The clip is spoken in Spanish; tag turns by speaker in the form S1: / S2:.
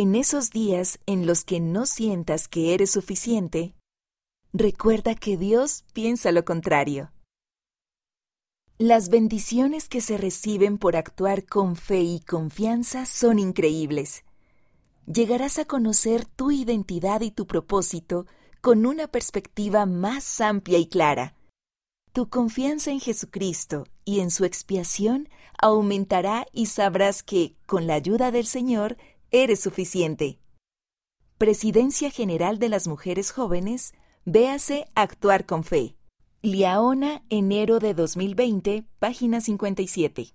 S1: En esos días en los que no sientas que eres suficiente, recuerda que Dios piensa lo contrario. Las bendiciones que se reciben por actuar con fe y confianza son increíbles. Llegarás a conocer tu identidad y tu propósito con una perspectiva más amplia y clara. Tu confianza en Jesucristo y en su expiación aumentará y sabrás que, con la ayuda del Señor, eres suficiente. Presidencia General de las Mujeres Jóvenes, véase Actuar con Fe. Liaona, enero de 2020, página 57.